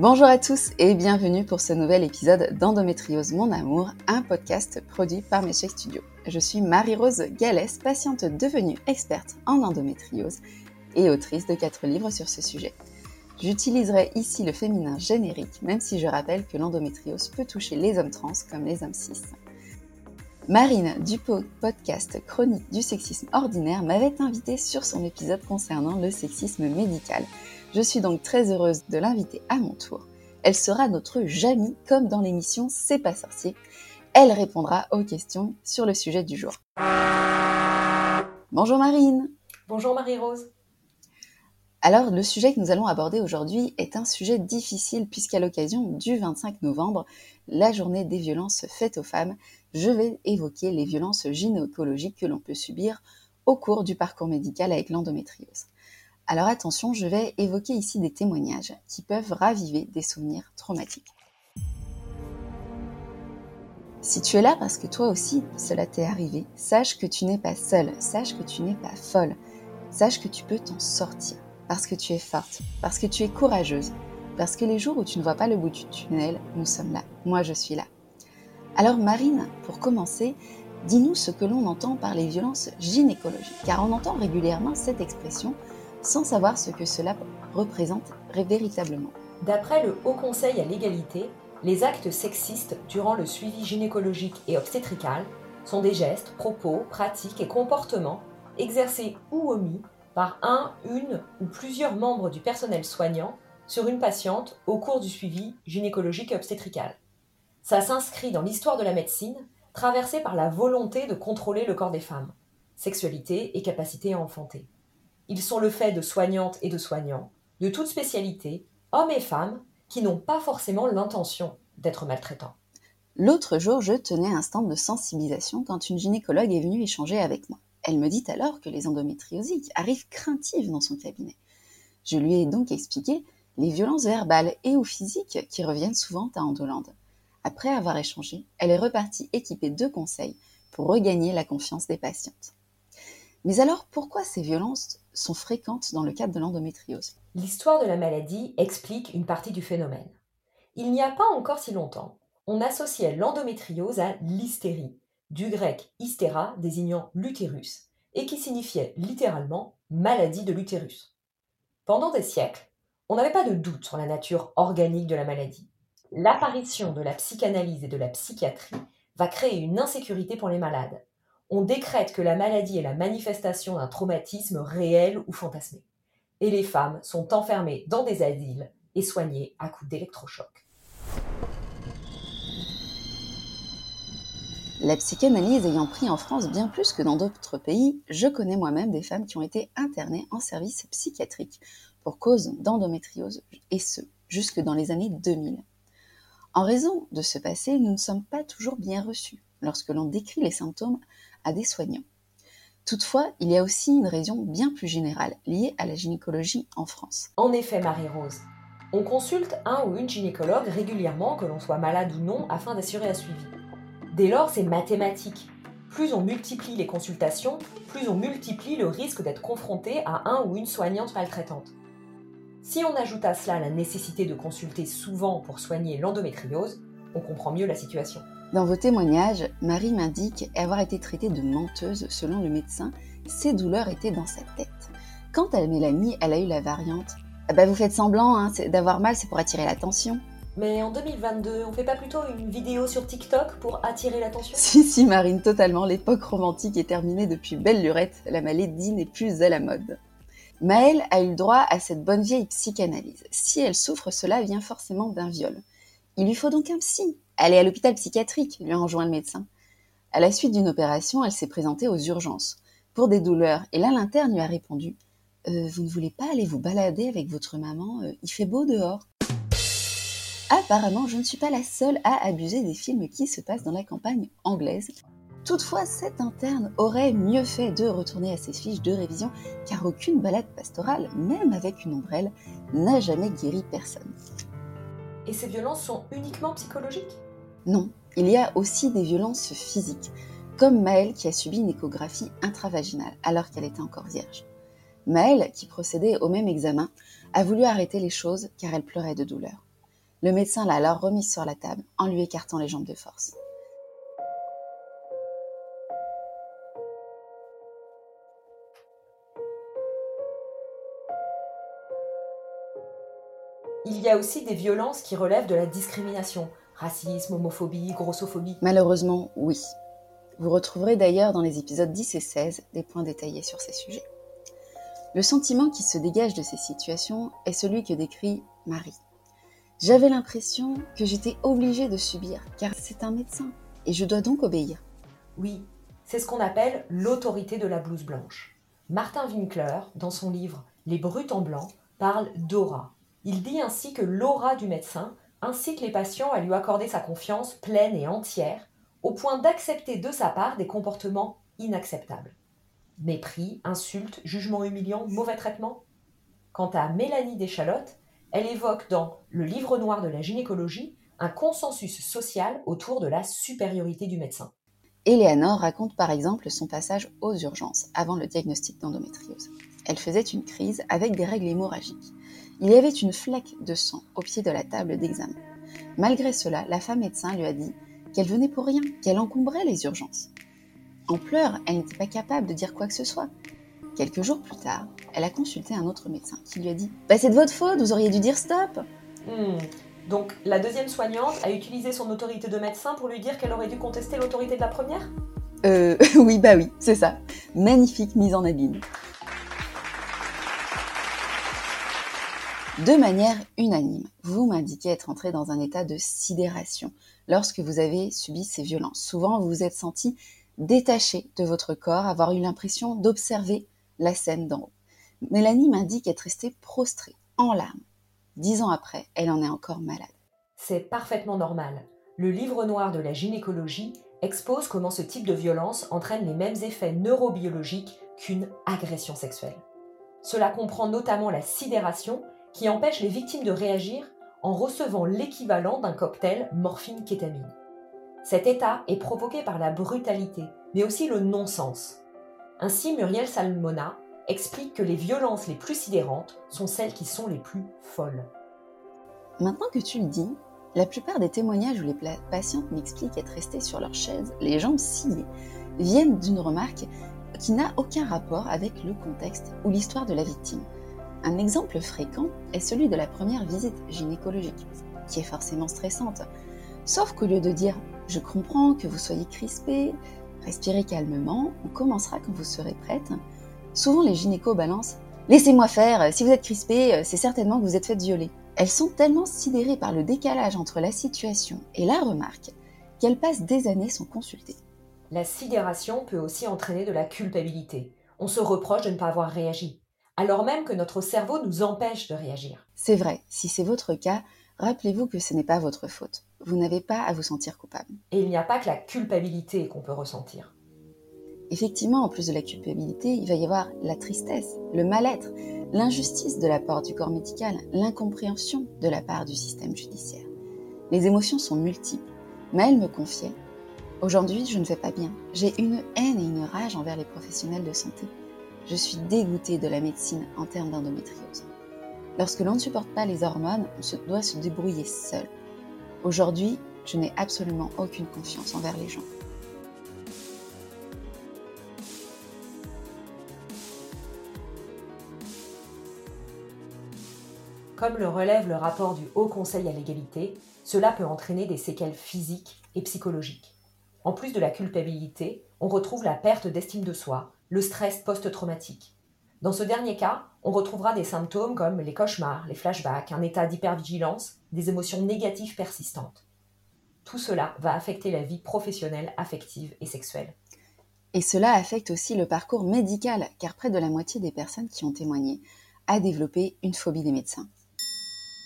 Bonjour à tous et bienvenue pour ce nouvel épisode d'Endométriose Mon Amour, un podcast produit par Méchec Studio. Je suis Marie-Rose Gallès, patiente devenue experte en endométriose et autrice de quatre livres sur ce sujet. J'utiliserai ici le féminin générique, même si je rappelle que l'endométriose peut toucher les hommes trans comme les hommes cis. Marine du podcast Chronique du sexisme ordinaire m'avait invité sur son épisode concernant le sexisme médical. Je suis donc très heureuse de l'inviter à mon tour. Elle sera notre Jamie comme dans l'émission C'est pas sorcier. Elle répondra aux questions sur le sujet du jour. Bonjour Marine. Bonjour Marie-Rose. Alors, le sujet que nous allons aborder aujourd'hui est un sujet difficile puisqu'à l'occasion du 25 novembre, la journée des violences faites aux femmes, je vais évoquer les violences gynécologiques que l'on peut subir au cours du parcours médical avec l'endométriose. Alors attention, je vais évoquer ici des témoignages qui peuvent raviver des souvenirs traumatiques. Si tu es là parce que toi aussi cela t'est arrivé, sache que tu n'es pas seule, sache que tu n'es pas folle, sache que tu peux t'en sortir parce que tu es forte, parce que tu es courageuse, parce que les jours où tu ne vois pas le bout du tunnel, nous sommes là. Moi, je suis là. Alors Marine, pour commencer, dis-nous ce que l'on entend par les violences gynécologiques, car on entend régulièrement cette expression sans savoir ce que cela représente véritablement. D'après le Haut Conseil à l'égalité, les actes sexistes durant le suivi gynécologique et obstétrical sont des gestes, propos, pratiques et comportements exercés ou omis par un, une ou plusieurs membres du personnel soignant sur une patiente au cours du suivi gynécologique et obstétrical. Ça s'inscrit dans l'histoire de la médecine, traversée par la volonté de contrôler le corps des femmes, sexualité et capacité à enfanter. Ils sont le fait de soignantes et de soignants, de toutes spécialités, hommes et femmes, qui n'ont pas forcément l'intention d'être maltraitants. L'autre jour, je tenais un stand de sensibilisation quand une gynécologue est venue échanger avec moi. Elle me dit alors que les endométriosiques arrivent craintives dans son cabinet. Je lui ai donc expliqué les violences verbales et ou physiques qui reviennent souvent à Endolande. Après avoir échangé, elle est repartie équipée de conseils pour regagner la confiance des patientes. Mais alors, pourquoi ces violences sont fréquentes dans le cadre de l'endométriose? L'histoire de la maladie explique une partie du phénomène. Il n'y a pas encore si longtemps, on associait l'endométriose à l'hystérie, du grec hystéra désignant l'utérus, et qui signifiait littéralement maladie de l'utérus. Pendant des siècles, on n'avait pas de doute sur la nature organique de la maladie. L'apparition de la psychanalyse et de la psychiatrie va créer une insécurité pour les malades. On décrète que la maladie est la manifestation d'un traumatisme réel ou fantasmé. Et les femmes sont enfermées dans des asiles et soignées à coups d'électrochocs. La psychanalyse ayant pris en France bien plus que dans d'autres pays, je connais moi-même des femmes qui ont été internées en service psychiatrique pour cause d'endométriose, et ce, jusque dans les années 2000. En raison de ce passé, nous ne sommes pas toujours bien reçus lorsque l'on décrit les symptômes à des soignants. Toutefois, il y a aussi une raison bien plus générale liée à la gynécologie en France. En effet, Marie-Rose, on consulte un ou une gynécologue régulièrement, que l'on soit malade ou non, afin d'assurer un suivi. Dès lors, c'est mathématique. Plus on multiplie les consultations, plus on multiplie le risque d'être confronté à un ou une soignante maltraitante. Si on ajoute à cela la nécessité de consulter souvent pour soigner l'endométriose, on comprend mieux la situation. Dans vos témoignages, Marie m'indique avoir été traitée de menteuse selon le médecin. Ses douleurs étaient dans sa tête. Quant à Mélanie, elle a eu la variante. Ah bah vous faites semblant hein, d'avoir mal, c'est pour attirer l'attention. Mais en 2022, on fait pas plutôt une vidéo sur TikTok pour attirer l'attention? Si, si, Marine, totalement. L'époque romantique est terminée depuis belle lurette. La maladie n'est plus à la mode. Maëlle a eu droit à cette bonne vieille psychanalyse. Si elle souffre, cela vient forcément d'un viol. Il lui faut donc un psy. Elle est à l'hôpital psychiatrique, lui a enjoint le médecin. À la suite d'une opération, elle s'est présentée aux urgences pour des douleurs. Et là, l'interne lui a répondu euh, Vous ne voulez pas aller vous balader avec votre maman euh, Il fait beau dehors. Apparemment, je ne suis pas la seule à abuser des films qui se passent dans la campagne anglaise. Toutefois, cette interne aurait mieux fait de retourner à ses fiches de révision, car aucune balade pastorale, même avec une ombrelle, n'a jamais guéri personne. Et ces violences sont uniquement psychologiques? Non, il y a aussi des violences physiques, comme Maëlle qui a subi une échographie intravaginale alors qu'elle était encore vierge. Maëlle, qui procédait au même examen, a voulu arrêter les choses car elle pleurait de douleur. Le médecin l'a alors remise sur la table en lui écartant les jambes de force. Il y a aussi des violences qui relèvent de la discrimination, racisme, homophobie, grossophobie. Malheureusement, oui. Vous retrouverez d'ailleurs dans les épisodes 10 et 16 des points détaillés sur ces sujets. Le sentiment qui se dégage de ces situations est celui que décrit Marie. J'avais l'impression que j'étais obligée de subir, car c'est un médecin, et je dois donc obéir. Oui, c'est ce qu'on appelle l'autorité de la blouse blanche. Martin Winkler, dans son livre Les brutes en blanc, parle d'aura, il dit ainsi que l'aura du médecin incite les patients à lui accorder sa confiance pleine et entière, au point d'accepter de sa part des comportements inacceptables. Mépris, insultes, jugements humiliants, mauvais traitements. Quant à Mélanie Deschalottes, elle évoque dans Le livre noir de la gynécologie un consensus social autour de la supériorité du médecin. Eleanor raconte par exemple son passage aux urgences avant le diagnostic d'endométriose. Elle faisait une crise avec des règles hémorragiques. Il y avait une flaque de sang au pied de la table d'examen. Malgré cela, la femme médecin lui a dit qu'elle venait pour rien, qu'elle encombrait les urgences. En pleurs, elle n'était pas capable de dire quoi que ce soit. Quelques jours plus tard, elle a consulté un autre médecin qui lui a dit bah, C'est de votre faute, vous auriez dû dire stop hmm. Donc la deuxième soignante a utilisé son autorité de médecin pour lui dire qu'elle aurait dû contester l'autorité de la première? Euh, oui, bah oui, c'est ça. Magnifique mise en abîme. De manière unanime, vous m'indiquez être entré dans un état de sidération lorsque vous avez subi ces violences. Souvent, vous vous êtes senti détaché de votre corps, avoir eu l'impression d'observer la scène d'en haut. Mélanie m'indique être restée prostrée, en larmes. Dix ans après, elle en est encore malade. C'est parfaitement normal. Le livre noir de la gynécologie expose comment ce type de violence entraîne les mêmes effets neurobiologiques qu'une agression sexuelle. Cela comprend notamment la sidération qui empêche les victimes de réagir en recevant l'équivalent d'un cocktail morphine-kétamine. Cet état est provoqué par la brutalité, mais aussi le non-sens. Ainsi, Muriel Salmona explique que les violences les plus sidérantes sont celles qui sont les plus folles. Maintenant que tu le dis, la plupart des témoignages où les patientes m'expliquent être restées sur leur chaise, les jambes sciées, viennent d'une remarque qui n'a aucun rapport avec le contexte ou l'histoire de la victime. Un exemple fréquent est celui de la première visite gynécologique, qui est forcément stressante. Sauf qu'au lieu de dire je comprends que vous soyez crispé, respirez calmement, on commencera quand vous serez prête, souvent les gynécos balancent Laissez-moi faire, si vous êtes crispé, c'est certainement que vous êtes fait violer. Elles sont tellement sidérées par le décalage entre la situation et la remarque qu'elles passent des années sans consulter. La sidération peut aussi entraîner de la culpabilité. On se reproche de ne pas avoir réagi alors même que notre cerveau nous empêche de réagir. C'est vrai, si c'est votre cas, rappelez-vous que ce n'est pas votre faute. Vous n'avez pas à vous sentir coupable. Et il n'y a pas que la culpabilité qu'on peut ressentir. Effectivement, en plus de la culpabilité, il va y avoir la tristesse, le mal-être, l'injustice de la part du corps médical, l'incompréhension de la part du système judiciaire. Les émotions sont multiples. elle me confiait Aujourd'hui, je ne vais pas bien. J'ai une haine et une rage envers les professionnels de santé. Je suis dégoûtée de la médecine en termes d'endométriose. Lorsque l'on ne supporte pas les hormones, on se doit se débrouiller seul. Aujourd'hui, je n'ai absolument aucune confiance envers les gens. Comme le relève le rapport du Haut Conseil à l'égalité, cela peut entraîner des séquelles physiques et psychologiques. En plus de la culpabilité, on retrouve la perte d'estime de soi, le stress post-traumatique. Dans ce dernier cas, on retrouvera des symptômes comme les cauchemars, les flashbacks, un état d'hypervigilance, des émotions négatives persistantes. Tout cela va affecter la vie professionnelle, affective et sexuelle. Et cela affecte aussi le parcours médical, car près de la moitié des personnes qui ont témoigné a développé une phobie des médecins.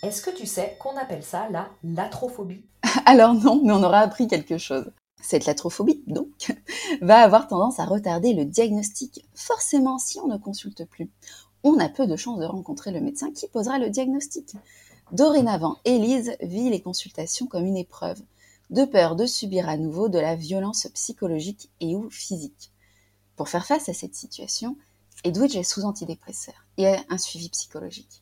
Est-ce que tu sais qu'on appelle ça la latrophobie? Alors non, mais on aura appris quelque chose. Cette latrophobie, donc, va avoir tendance à retarder le diagnostic. Forcément, si on ne consulte plus, on a peu de chances de rencontrer le médecin qui posera le diagnostic. Dorénavant, Élise vit les consultations comme une épreuve, de peur de subir à nouveau de la violence psychologique et ou physique. Pour faire face à cette situation, Edwidge est sous antidépresseur et a un suivi psychologique.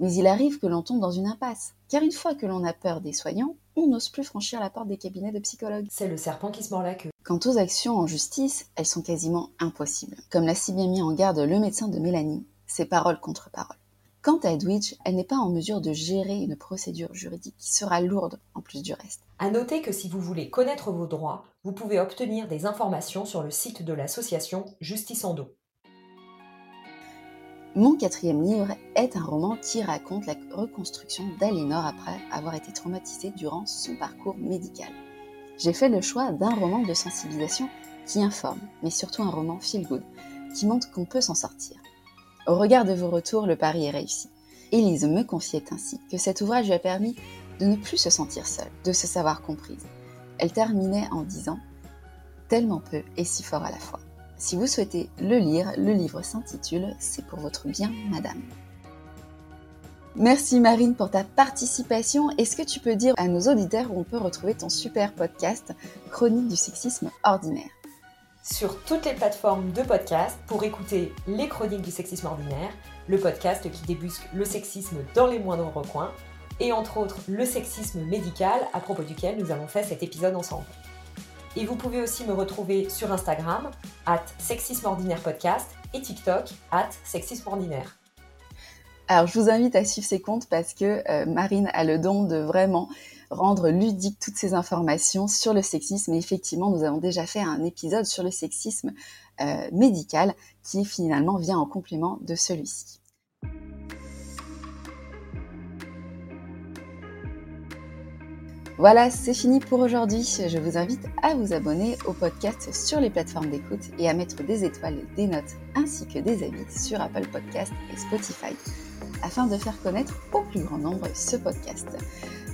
Mais il arrive que l'on tombe dans une impasse, car une fois que l'on a peur des soignants, on n'ose plus franchir la porte des cabinets de psychologues. C'est le serpent qui se mord la queue. Quant aux actions en justice, elles sont quasiment impossibles. Comme l'a si bien mis en garde le médecin de Mélanie, c'est parole contre parole. Quant à Edwidge, elle n'est pas en mesure de gérer une procédure juridique qui sera lourde en plus du reste. À noter que si vous voulez connaître vos droits, vous pouvez obtenir des informations sur le site de l'association Justice Endo. Mon quatrième livre est un roman qui raconte la reconstruction d'Alénor après avoir été traumatisée durant son parcours médical. J'ai fait le choix d'un roman de sensibilisation qui informe, mais surtout un roman feel-good, qui montre qu'on peut s'en sortir. Au regard de vos retours, le pari est réussi. Élise me confiait ainsi que cet ouvrage lui a permis de ne plus se sentir seule, de se savoir comprise. Elle terminait en disant Tellement peu et si fort à la fois. Si vous souhaitez le lire, le livre s'intitule C'est pour votre bien, madame. Merci Marine pour ta participation. Est-ce que tu peux dire à nos auditeurs où on peut retrouver ton super podcast Chronique du sexisme ordinaire? Sur toutes les plateformes de podcast pour écouter les Chroniques du sexisme ordinaire, le podcast qui débusque le sexisme dans les moindres recoins, et entre autres le sexisme médical à propos duquel nous avons fait cet épisode ensemble. Et vous pouvez aussi me retrouver sur Instagram, at Sexisme Ordinaire Podcast, et TikTok, at Sexisme Ordinaire. Alors, je vous invite à suivre ces comptes parce que euh, Marine a le don de vraiment rendre ludique toutes ces informations sur le sexisme. Et effectivement, nous avons déjà fait un épisode sur le sexisme euh, médical qui finalement vient en complément de celui-ci. Voilà, c'est fini pour aujourd'hui. Je vous invite à vous abonner au podcast sur les plateformes d'écoute et à mettre des étoiles, des notes ainsi que des avis sur Apple Podcast et Spotify afin de faire connaître au plus grand nombre ce podcast.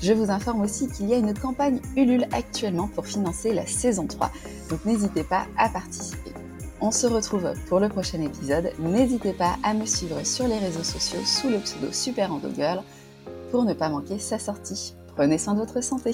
Je vous informe aussi qu'il y a une campagne Ulule actuellement pour financer la saison 3, donc n'hésitez pas à participer. On se retrouve pour le prochain épisode. N'hésitez pas à me suivre sur les réseaux sociaux sous le pseudo Super Girl pour ne pas manquer sa sortie. Prenez soin de votre santé.